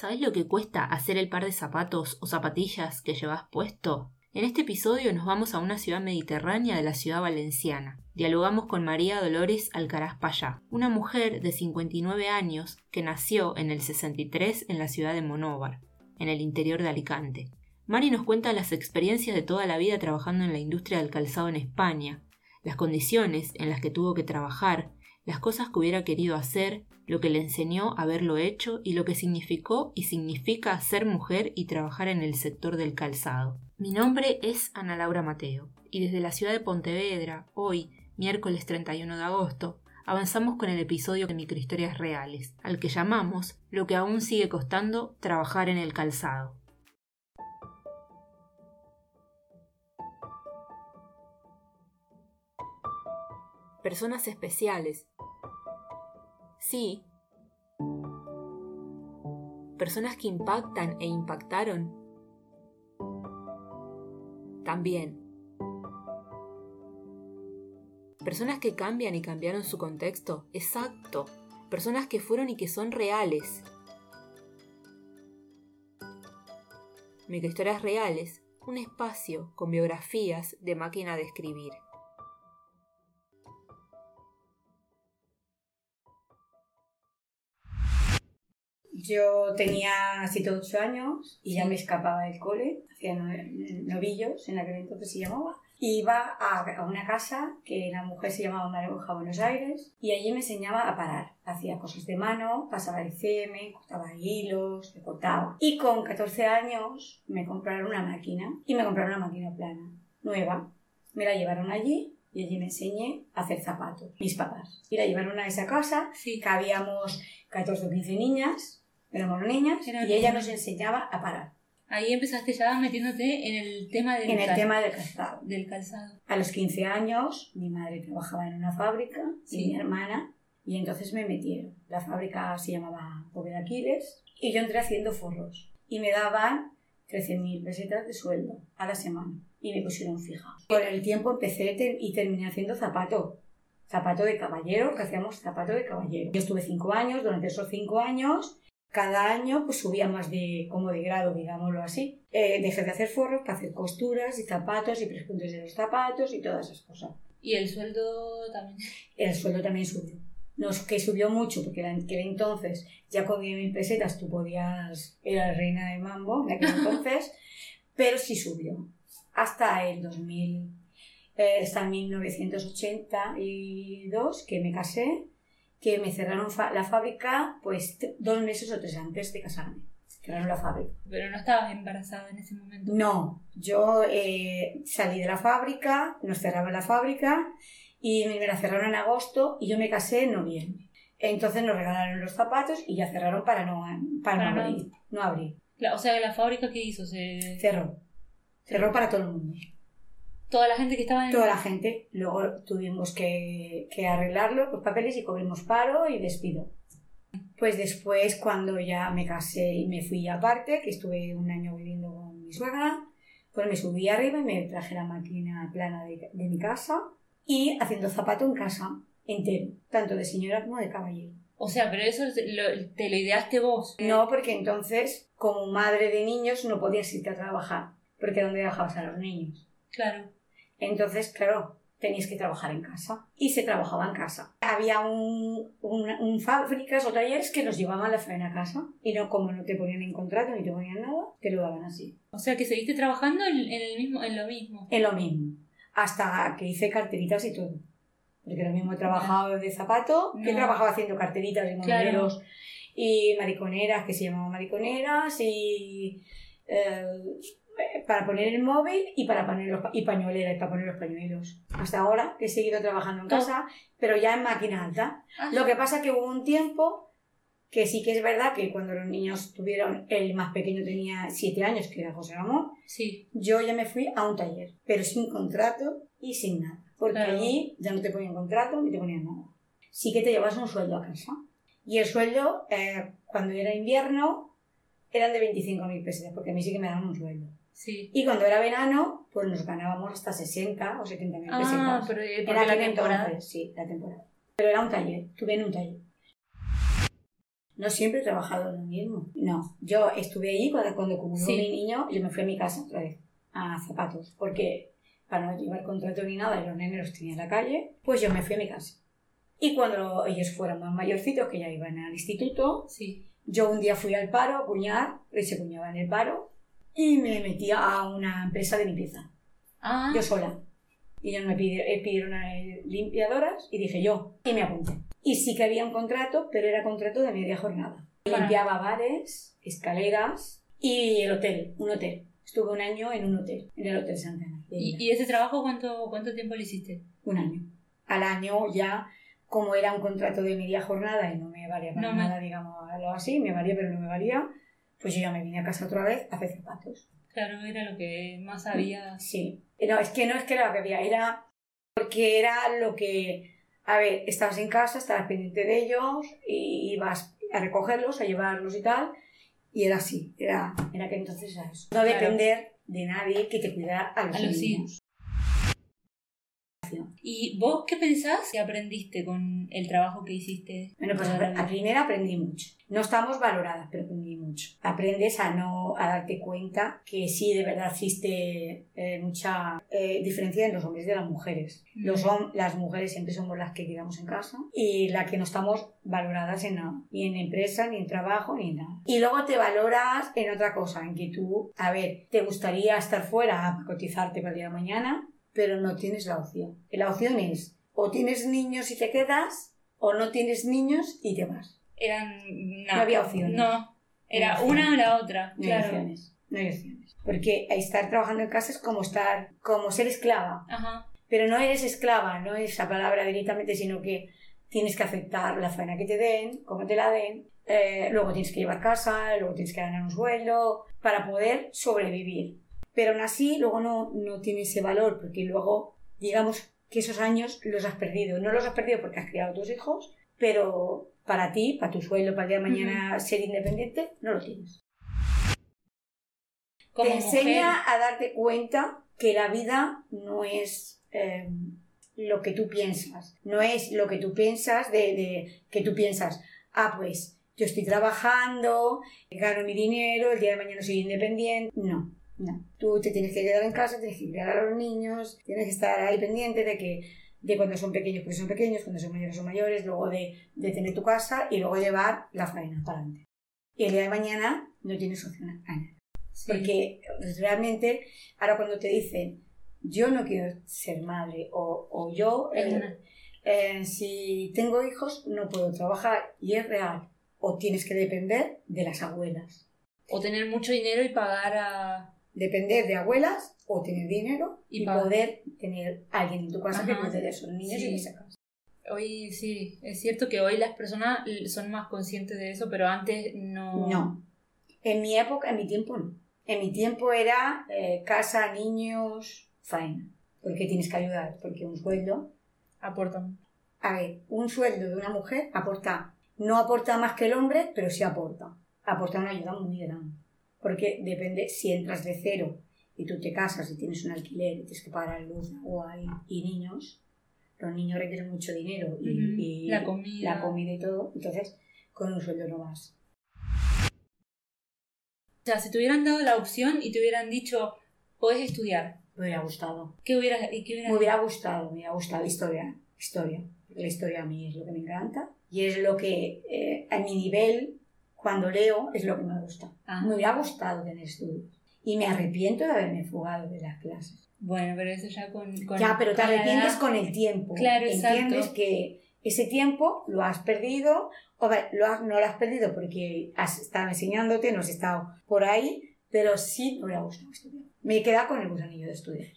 ¿Sabes lo que cuesta hacer el par de zapatos o zapatillas que llevas puesto? En este episodio nos vamos a una ciudad mediterránea de la ciudad valenciana. Dialogamos con María Dolores Alcaraz Payá, una mujer de 59 años que nació en el 63 en la ciudad de Monóvar, en el interior de Alicante. Mari nos cuenta las experiencias de toda la vida trabajando en la industria del calzado en España, las condiciones en las que tuvo que trabajar, las cosas que hubiera querido hacer, lo que le enseñó haberlo hecho y lo que significó y significa ser mujer y trabajar en el sector del calzado. Mi nombre es Ana Laura Mateo y desde la ciudad de Pontevedra, hoy, miércoles 31 de agosto, avanzamos con el episodio de Microhistorias Reales, al que llamamos Lo que aún sigue costando trabajar en el calzado. Personas especiales. Sí. Personas que impactan e impactaron. También. Personas que cambian y cambiaron su contexto. Exacto. Personas que fueron y que son reales. Microhistorias reales, un espacio con biografías de máquina de escribir. Yo tenía 7 o 8 años y ya me escapaba del cole, hacía novillos, en aquel entonces se llamaba. Iba a, una casa que la mujer se llamaba Maruja Buenos Aires y allí me enseñaba a parar. Hacía cosas de mano, pasaba el CM, cortaba hilos, cortaba. Y con 14 años me compraron una máquina y me compraron una máquina plana, nueva. Me la llevaron allí y allí me enseñé a hacer zapatos, mis papás. Y la llevaron a esa casa, sí. que habíamos 14 o 15 niñas éramos niñas y ella nos enseñaba a parar. Ahí empezaste ya metiéndote en el tema del, en el tema del calzado. del calzado. A los 15 años mi madre trabajaba en una fábrica y mi hermana y entonces me metieron. La fábrica se llamaba Poveda Aquiles y yo entré haciendo forros y me daban 13.000 pesetas de sueldo a la semana y me pusieron fija. Por el tiempo empecé y terminé haciendo zapato. Zapato de caballero, que hacíamos zapato de caballero. Yo estuve 5 años, durante esos 5 años cada año pues subía más de, como de grado, digámoslo así. Eh, dejé de hacer forros para hacer costuras y zapatos y prespuntes de los zapatos y todas esas cosas. ¿Y el sueldo también? El sueldo también subió. No es que subió mucho, porque en aquel entonces ya con 10.000 pesetas tú podías, era reina de mambo en aquel entonces, pero sí subió. Hasta el 2000, eh, hasta 1982 que me casé que me cerraron la fábrica pues dos meses o tres antes de casarme. Cerraron la fábrica. Pero no estabas embarazada en ese momento. No, yo eh, salí de la fábrica, nos cerraban la fábrica y me la cerraron en agosto y yo me casé en noviembre. Entonces nos regalaron los zapatos y ya cerraron para no, para, no, abrir. No abrir. o sea, ¿la fábrica qué hizo? Se... Cerró. Cerró para todo el mundo. Toda la gente que estaba en... Toda la gente. Luego tuvimos que, que arreglarlo, los papeles, y cubrimos paro y despido. Pues después, cuando ya me casé y me fui aparte, que estuve un año viviendo con mi suegra, pues me subí arriba y me traje la máquina plana de, de mi casa y haciendo zapato en casa, entero, tanto de señora como de caballero. O sea, pero eso te lo ideaste vos. No, porque entonces, como madre de niños, no podías irte a trabajar, porque ¿dónde dejabas a los niños? Claro. Entonces, claro, tenías que trabajar en casa. Y se trabajaba en casa. Había un, un, fábricas o talleres que nos llevaban la faena a casa. Y no, como no te ponían en contrato ni te ponían nada, te lo daban así. O sea que seguiste trabajando en, el mismo, en lo mismo. En lo mismo. Hasta que hice carteritas y todo. Porque lo mismo he trabajado de zapato, que he trabajado haciendo carteritas y modelos y mariconeras, que se llamaban mariconeras, y eh, para poner el móvil y para poner los, y pañuelera y para poner los pañuelos. Hasta ahora he seguido trabajando en casa, pero ya en máquina alta. Ah. Lo que pasa que hubo un tiempo que sí que es verdad que cuando los niños tuvieron, el más pequeño tenía 7 años, que era José Ramón, sí. yo ya me fui a un taller, pero sin contrato y sin nada. Porque allí ya no te ponían contrato ni te ponían nada. Sí que te llevas un sueldo a casa. Y el sueldo, eh, cuando era invierno, eran de 25.000 pesos, porque a mí sí que me daban un sueldo. Y cuando era verano, pues nos ganábamos hasta 60 o 70 mil pesos. Ah, pero era la temporada. sí, la temporada. Pero era un taller, tuve en un taller. No siempre he trabajado lo mismo. No, yo estuve ahí cuando, cuando comunió Sí. mi niño, yo me fui a mi casa otra vez, a zapatos, porque para no llevar contrato ni nada, los nenes los tenía en la calle, pues yo me fui a mi casa. Y cuando ellos fueron más mayorcitos, que ya iban al instituto, Sí. Yo un día fui al paro a cuñar, se cuñaba en el paro, y me metí a una empresa de limpieza, Ah, yo sola. Y ellos me pidieron, eh, pidieron eh, limpiadoras y dije yo, y me apunté. Y sí que había un contrato, pero era contrato de media jornada. Para- Limpiaba bares, escaleras y el hotel, un hotel. Estuve un año en un hotel, en el Hotel Santana. ¿Y, y ese trabajo cuánto, cuánto tiempo lo hiciste? Un año. Al año ya, como era un contrato de media jornada y no me valía para No me- nada, digamos, algo así, me valía pero no me valía, pues yo ya me vine a casa otra vez a hacer zapatos. Claro, era lo que más había. Sí. No, es que no es que era lo que había, era porque era lo que, a ver, estabas en casa, estabas pendiente de ellos y ibas a recogerlos, a llevarlos y tal, y era así, era, era que entonces era eso. No Claro. depender de nadie que te cuidara a los, A los niños. ¿Y vos qué pensás que aprendiste con el trabajo que hiciste? Bueno, pues a, primera aprendí mucho. No estamos valoradas, pero aprendí mucho. Aprendes a no a darte cuenta que sí, de verdad existe eh, mucha eh, diferencia en los hombres y de las mujeres. Los Mm. hom- las mujeres siempre somos las que quedamos en casa y las que no estamos valoradas en nada, ni en empresa, ni en trabajo, ni en nada. Y luego te valoras en otra cosa, en que tú, a ver, te gustaría estar fuera a cotizarte para el día de mañana, pero no tienes la opción. La opción es o tienes niños y te quedas, o no tienes niños y te vas. Eran. No, No había opciones. No, era No una o la otra. No hay claro. opciones. No hay opciones. Porque estar trabajando en casa es como estar, como ser esclava. Ajá. Pero no eres esclava, no es esa palabra directamente, sino que tienes que aceptar la faena que te den, como te la den. eh, luego tienes que llevar casa, luego tienes que ganar un sueldo para poder sobrevivir. Pero aún así, luego no, no tiene ese valor, porque luego, digamos que esos años los has perdido. No los has perdido porque has criado a tus hijos, pero para ti, para tu sueldo, para el día de mañana ser independiente, no lo tienes. Como te enseña a darte cuenta que la vida no es eh, lo que tú piensas. No es lo que tú piensas de, de que tú piensas, ah, pues yo estoy trabajando, gano mi dinero, el día de mañana soy independiente. No, no. Tú te tienes que quedar en casa, tienes que criar a los niños, tienes que estar ahí pendiente de que de cuando son pequeños, porque son pequeños, cuando son mayores son mayores, luego de, de tener tu casa y luego llevar la faena para adelante. Y el día de mañana no tienes opción a nada. sí. Porque realmente, ahora cuando te dicen, yo no quiero ser madre o, o yo, eh, eh, si tengo hijos, no puedo trabajar. Y es real. O tienes que depender de las abuelas. O tener mucho dinero y pagar a. Depender de abuelas o tener dinero Y poder tener alguien en tu casa que cuide de esos niños Sí. y de esa casa. Hoy sí, es cierto que hoy las personas son más conscientes de eso, pero antes no. No. En mi época, en mi tiempo no. En mi tiempo era eh, casa, niños, faena. Porque tienes que ayudar, porque un sueldo Aportan. A ver, un sueldo de una mujer aporta, no aporta más que el hombre, pero sí aporta. Aporta una ayuda muy grande. Porque depende, si entras de cero y tú te casas y tienes un alquiler y tienes que pagar luz, agua y, y niños, los niños requieren mucho dinero y, Ujú. y La comida. la comida y todo, entonces con un sueldo no vas. O sea, si te hubieran dado la opción y te hubieran dicho, podés estudiar, Me hubiera gustado. ¿qué hubieras, y qué hubieras Me hubiera gustado, me hubiera gustado historia, historia. La historia a mí es lo que me encanta y es lo que eh, a mi nivel, cuando leo, es lo que me gusta. Ah. Me hubiera gustado tener estudios. Y me arrepiento de haberme fugado de las clases. Bueno, pero eso ya con. con ya, pero te arrepientes edad- con el tiempo. Claro, Entiendes exacto. que ese tiempo lo has perdido, o va- lo has- no lo has perdido porque has estado enseñándote, no has estado por ahí, pero sí me hubiera gustado estudiar. Me he quedado con el gusanillo de estudiar.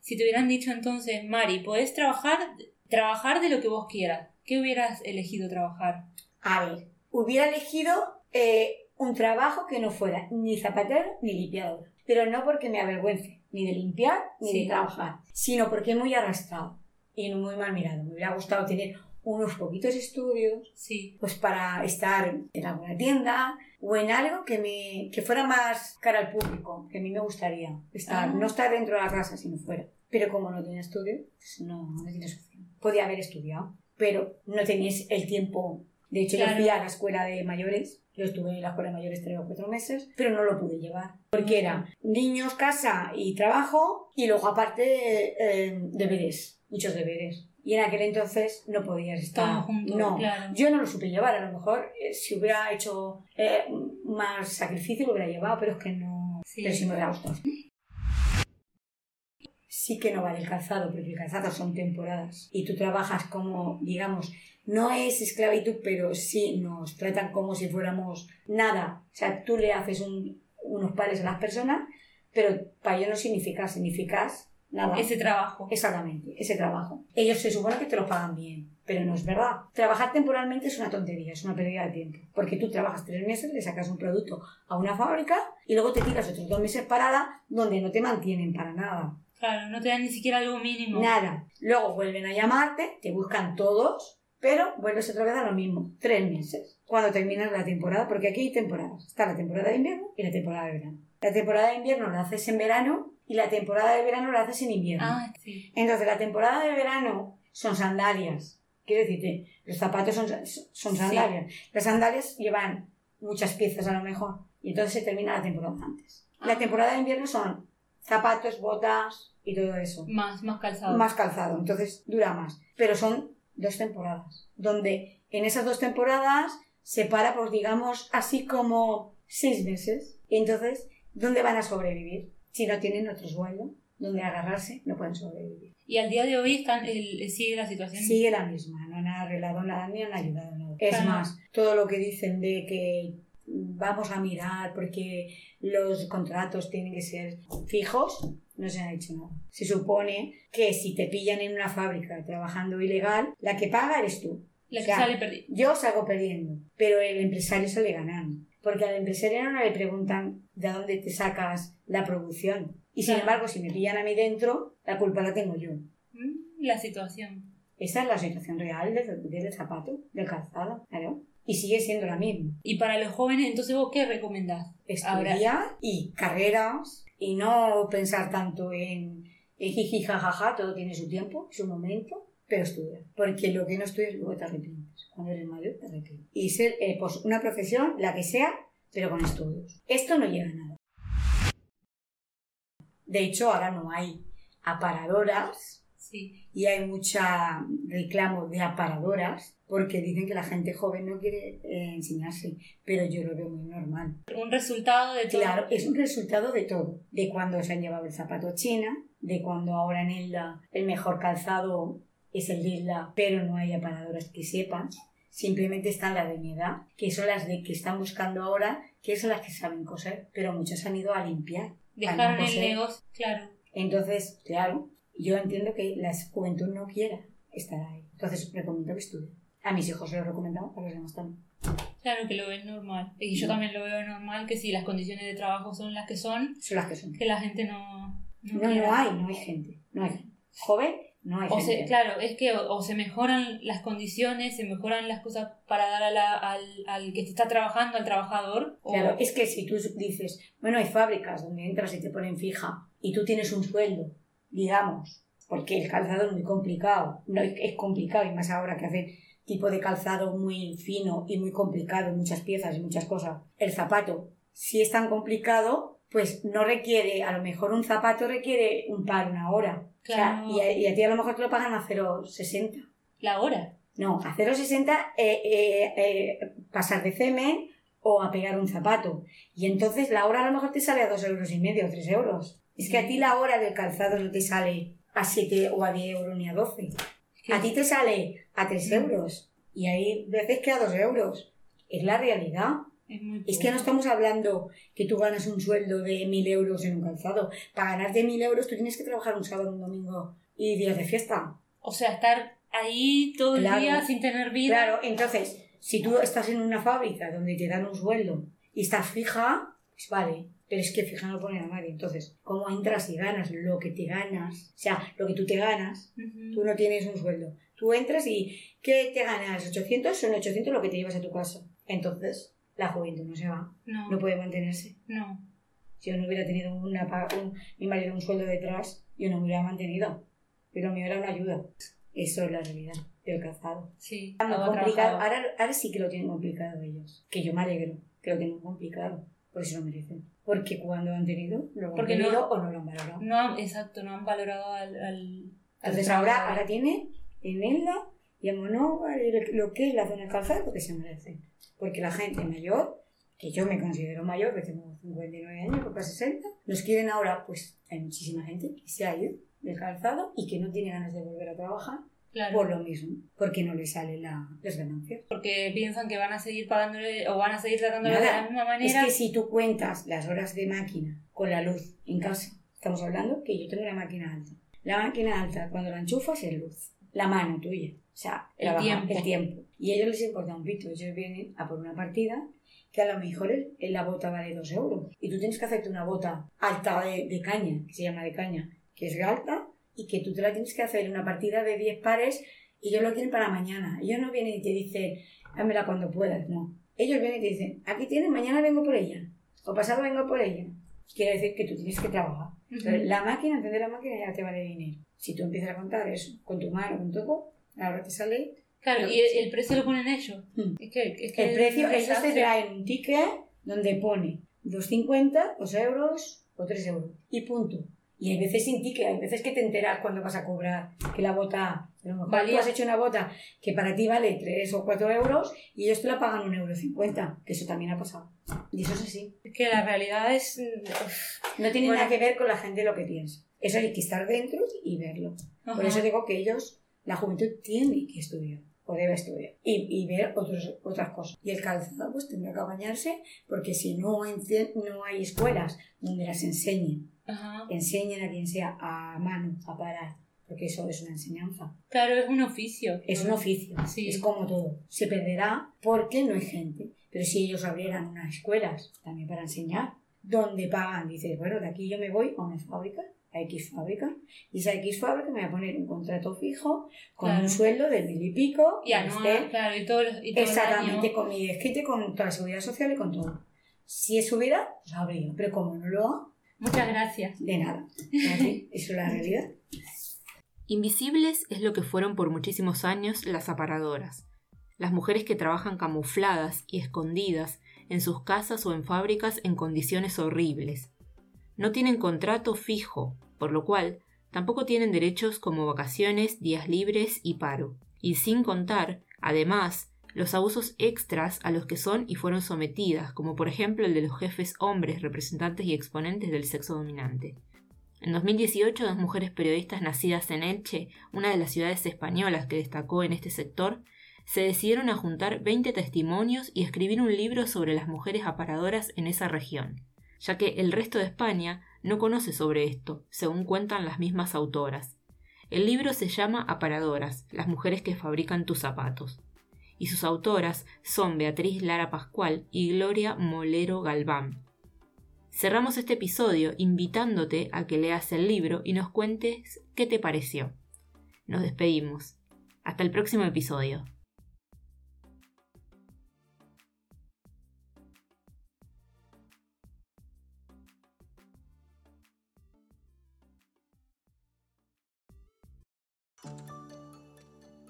Si te hubieran dicho entonces, Mari, podés trabajar, trabajar de lo que vos quieras, ¿qué hubieras elegido trabajar? A ver, hubiera elegido eh, un trabajo que no fuera ni zapatero ni limpiador. Pero no porque me avergüence, ni de limpiar ni Sí. de trabajar, sino porque es muy arrastrado y muy mal mirado. Me hubiera gustado tener unos poquitos estudios, Sí. pues para estar en alguna tienda o en algo que me que fuera más cara al público, que a mí me gustaría estar, Ah. no estar dentro de la casa, sino fuera. Pero como no tenía estudio, pues no, no tienes opción. Podía haber estudiado, pero no tenías el tiempo De hecho, yo fui a la escuela de mayores, yo estuve en la escuela de mayores tres o cuatro meses, pero no lo pude llevar. Porque era niños, casa y trabajo, y luego aparte eh, deberes, muchos deberes. Y en aquel entonces no podías estar. Todo junto, no, claro. yo no lo supe llevar. A lo mejor eh, si hubiera hecho eh, más sacrificio lo hubiera llevado, pero es que no. Sí. Pero sí me hubiera gustado. Sí que no vale el calzado, porque el calzado son temporadas. Y tú trabajas como, digamos, no es esclavitud, pero sí nos tratan como si fuéramos nada. O sea, tú le haces un- unos pares a las personas, pero para ellos no significas, significas nada. Ese trabajo. Exactamente, ese trabajo. Ellos se supone que te lo pagan bien, pero no es verdad. Trabajar temporalmente es una tontería, es una pérdida de tiempo. Porque tú trabajas tres meses, le sacas un producto a una fábrica y luego te tiras otros dos meses parada donde no te mantienen para nada. Claro, no te dan ni siquiera algo mínimo. Nada. Luego vuelven a llamarte, te buscan todos, pero vuelves otra vez a lo mismo. Tres meses. Cuando terminas la temporada, porque aquí hay temporadas. Está la temporada de invierno y la temporada de verano. La temporada de invierno la haces en verano y la temporada de verano la haces en invierno. Ah, sí. Entonces, la temporada de verano son sandalias. Quiero decirte, los zapatos son, son sandalias. Las sandalias llevan muchas piezas a lo mejor. Y entonces se termina la temporada antes. La Ah. temporada de invierno son zapatos, botas y todo eso. Más, más calzado. Más calzado. Entonces dura más. Pero son dos temporadas. Donde en esas dos temporadas se para, pues digamos, así como seis meses. Entonces, ¿dónde van a sobrevivir? Si no tienen otro sueldo, donde agarrarse, no pueden sobrevivir. Y al día de hoy están, el- sigue la situación. Sigue la misma, no han arreglado nada ni han ayudado nada. Es Claro. más, todo lo que dicen de que vamos a mirar porque los contratos tienen que ser fijos, no se ha hecho nada. Se supone que si te pillan en una fábrica trabajando ilegal, la que paga eres tú. La que O sea, sale perdida. Yo salgo perdiendo, pero el empresario sale ganando. Porque al empresario no le preguntan de dónde te sacas la producción. Y sin embargo, si me pillan a mí dentro, la culpa la tengo yo. Mm, La situación. Esa es la situación real del, del zapato, del calzado, claro. Y sigue siendo la misma. Y para los jóvenes, entonces vos qué recomendás? Ahora- Estudiar y carreras y no pensar tanto en, en jiji, jajaja, todo tiene su tiempo, su momento, pero estudiar. Porque lo que no estudias luego te arrepientes. Cuando eres mayor te arrepientes. Y ser eh, pues, una profesión, la que sea, pero con estudios. Esto no llega a nada. De hecho, ahora no hay aparadoras Sí. y hay mucha reclamo de aparadoras porque dicen que la gente joven no quiere eh, enseñarse, pero yo lo veo muy normal. Un resultado de todo. Claro, es un resultado de todo, de cuando se han llevado el zapato a China, de cuando ahora en Isla el mejor calzado es el de Isla, pero no hay aparadoras que sepan. Simplemente están las de mi edad, que son las de que están buscando ahora, que son las que saben coser, pero muchos han ido a limpiar. Dejaron a no el negocio. Claro. Entonces, claro, yo entiendo que la juventud no quiera estar ahí. Entonces, recomiendo que estudien. A mis hijos lo recomendamos, a los demás también. Claro que lo ven normal. Y yo también lo veo normal que si las condiciones de trabajo son las que son, Son las que son. que la gente no. No, quiera. no hay, no hay gente. No hay. Joven, no hay O gente. se, claro, es que o, o se mejoran las condiciones, se mejoran las cosas para dar a la- al, al que te está trabajando, al trabajador. o- Claro, es que si tú dices, bueno, hay fábricas donde entras y te ponen fija y tú tienes un sueldo, digamos, porque el calzado es muy complicado, no es complicado y más ahora que hacen tipo de calzado muy fino y muy complicado, muchas piezas y muchas cosas. El zapato, si es tan complicado, pues no requiere, a lo mejor un zapato requiere un par, una hora. O sea, Claro. y, a, y a ti a lo mejor te lo pagan a 0,60. La hora. No, a 0,60 eh, eh, eh, pasar de cemen o a pegar un zapato. Y entonces la hora a lo mejor te sale a dos euros y medio o tres euros. Es que a ti la hora del calzado no te sale a 7 o a 10 euros ni a 12. A ti te sale a 3 euros. Y hay veces que a 2 euros. Es la realidad. Es, que no estamos hablando que tú ganas un sueldo de 1.000 euros en un calzado. Para ganarte 1.000 euros tú tienes que trabajar un sábado, un domingo y días de fiesta. O sea, estar ahí todo el Claro. día sin tener vida. Claro, entonces, si tú estás en una fábrica donde te dan un sueldo y estás fija, pues vale, pero es que fija no pone a nadie. Entonces, ¿cómo entras y ganas lo que te ganas? O sea, lo que tú te ganas, Ujú. tú no tienes un sueldo. Tú entras y, ¿qué te ganas? ¿800? Son 800 lo que te llevas a tu casa. Entonces, la juventud no se va, No, no puede mantenerse. no. Si yo no hubiera tenido una, un- mi marido un sueldo detrás, yo no me hubiera mantenido. Pero me era una ayuda. Eso es la realidad. del calzado. Sí. Ahora, ahora sí que lo tienen complicado ellos. Que yo me alegro que lo tengan complicado. Por eso lo merecen. Porque cuando han tenido, lo han Porque no- tenido o no lo han valorado. No han, exacto, no han valorado al... al al Entonces ahora, trabajador. ahora tiene en Elda y en Monóvar lo- que es la zona del calzado porque se merecen. Porque la gente mayor, que yo me considero mayor, que tengo 59 años, por casi 60, nos quieren ahora, pues hay muchísima gente que se ha ido del calzado y que no tiene ganas de volver a trabajar Claro, por lo mismo, porque no le salen la, las ganancias. porque piensan que van a seguir pagándole o van a seguir tratándole de Nada, la misma Es manera. que si tú cuentas las horas de máquina con la luz en casa, estamos hablando que yo tengo una máquina alta. La máquina alta, cuando la enchufas, es luz. La mano tuya. O sea, El tiempo. el tiempo. Y a ellos les importa un pito. Ellos vienen a por una partida que a lo mejor el- la bota vale dos euros. Y tú tienes que hacerte una bota alta de, de caña, que se llama de caña, que es alta, y que tú te la tienes que hacer una partida de 10 pares y ellos lo quieren para mañana. Ellos no vienen y te dicen, hámela cuando puedas, no. Ellos vienen y te dicen, aquí tienes, mañana vengo por ella, o pasado vengo por ella. Quiere decir que tú tienes que trabajar. Entonces, la máquina, encender la máquina ya te vale dinero. Si tú empiezas a contar eso con tu mano, con todo, ahora te sale Claro, y el, el precio lo ponen ellos. Mm. Es que, es que el precio. Ellos te traen un ticket donde pone 2,50, 2 euros o 3 euros. Y punto. Y hay veces sin ticket, hay veces que te enteras cuando vas a cobrar que la bota, Valía. tú has hecho una bota que para ti vale 3 o 4 euros y ellos te la pagan 1,50 euro, que eso también ha pasado. Y eso es así. Es que la realidad es... uf, No tiene Bueno. nada que ver con la gente lo que piensa. Eso hay que estar dentro y verlo. Por ajá. eso digo que ellos, la juventud tiene que estudiar o debe estudiar y, y ver otros, otras cosas. Y el calzado pues tendrá que bañarse porque si no, no hay escuelas donde las enseñen, Ajá. enseñen a quien sea a mano, a parar, porque eso es una enseñanza. Claro, es un oficio. Es un oficio, Sí. es como todo. Se perderá porque no hay gente. Pero si ellos abrieran unas escuelas también para enseñar, donde pagan, dices, bueno, de aquí yo me voy a una fábrica, a X fábrica, y esa X fábrica me va a poner un contrato fijo con Claro. un sueldo de mil y pico, Y anual, claro, y todo, y todo el exactamente año. con mi desquite, con toda la seguridad social y con todo. Si eso hubiera, pues habría, pero como no lo ha, Muchas gracias. de nada. Así, Eso es la realidad. Invisibles es lo que fueron por muchísimos años las aparadoras, las mujeres que trabajan camufladas y escondidas en sus casas o en fábricas en condiciones horribles. No tienen contrato fijo, por lo cual tampoco tienen derechos como vacaciones, días libres y paro. Y sin contar, además, los abusos extras a los que son y fueron sometidas, como por ejemplo el de los jefes hombres, representantes y exponentes del sexo dominante. En 2018, dos mujeres periodistas nacidas en Elche, una de las ciudades españolas que destacó en este sector, se decidieron a juntar 20 testimonios y escribir un libro sobre las mujeres aparadoras en esa región, ya que el resto de España no conoce sobre esto, según cuentan las mismas autoras. El libro se llama Aparadoras, las mujeres que fabrican tus zapatos, y sus autoras son Beatriz Lara Pascual y Gloria Molero Galván. Cerramos este episodio invitándote a que leas el libro y nos cuentes qué te pareció. Nos despedimos. Hasta el próximo episodio.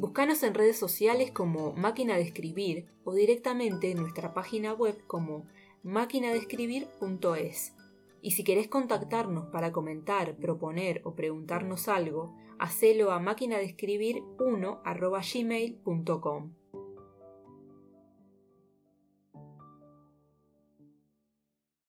Búscanos en redes sociales como Máquina de Escribir o directamente en nuestra página web como máquinadescribir.es. Y si querés contactarnos para comentar, proponer o preguntarnos algo, hacelo a máquinadescribir1.gmail.com.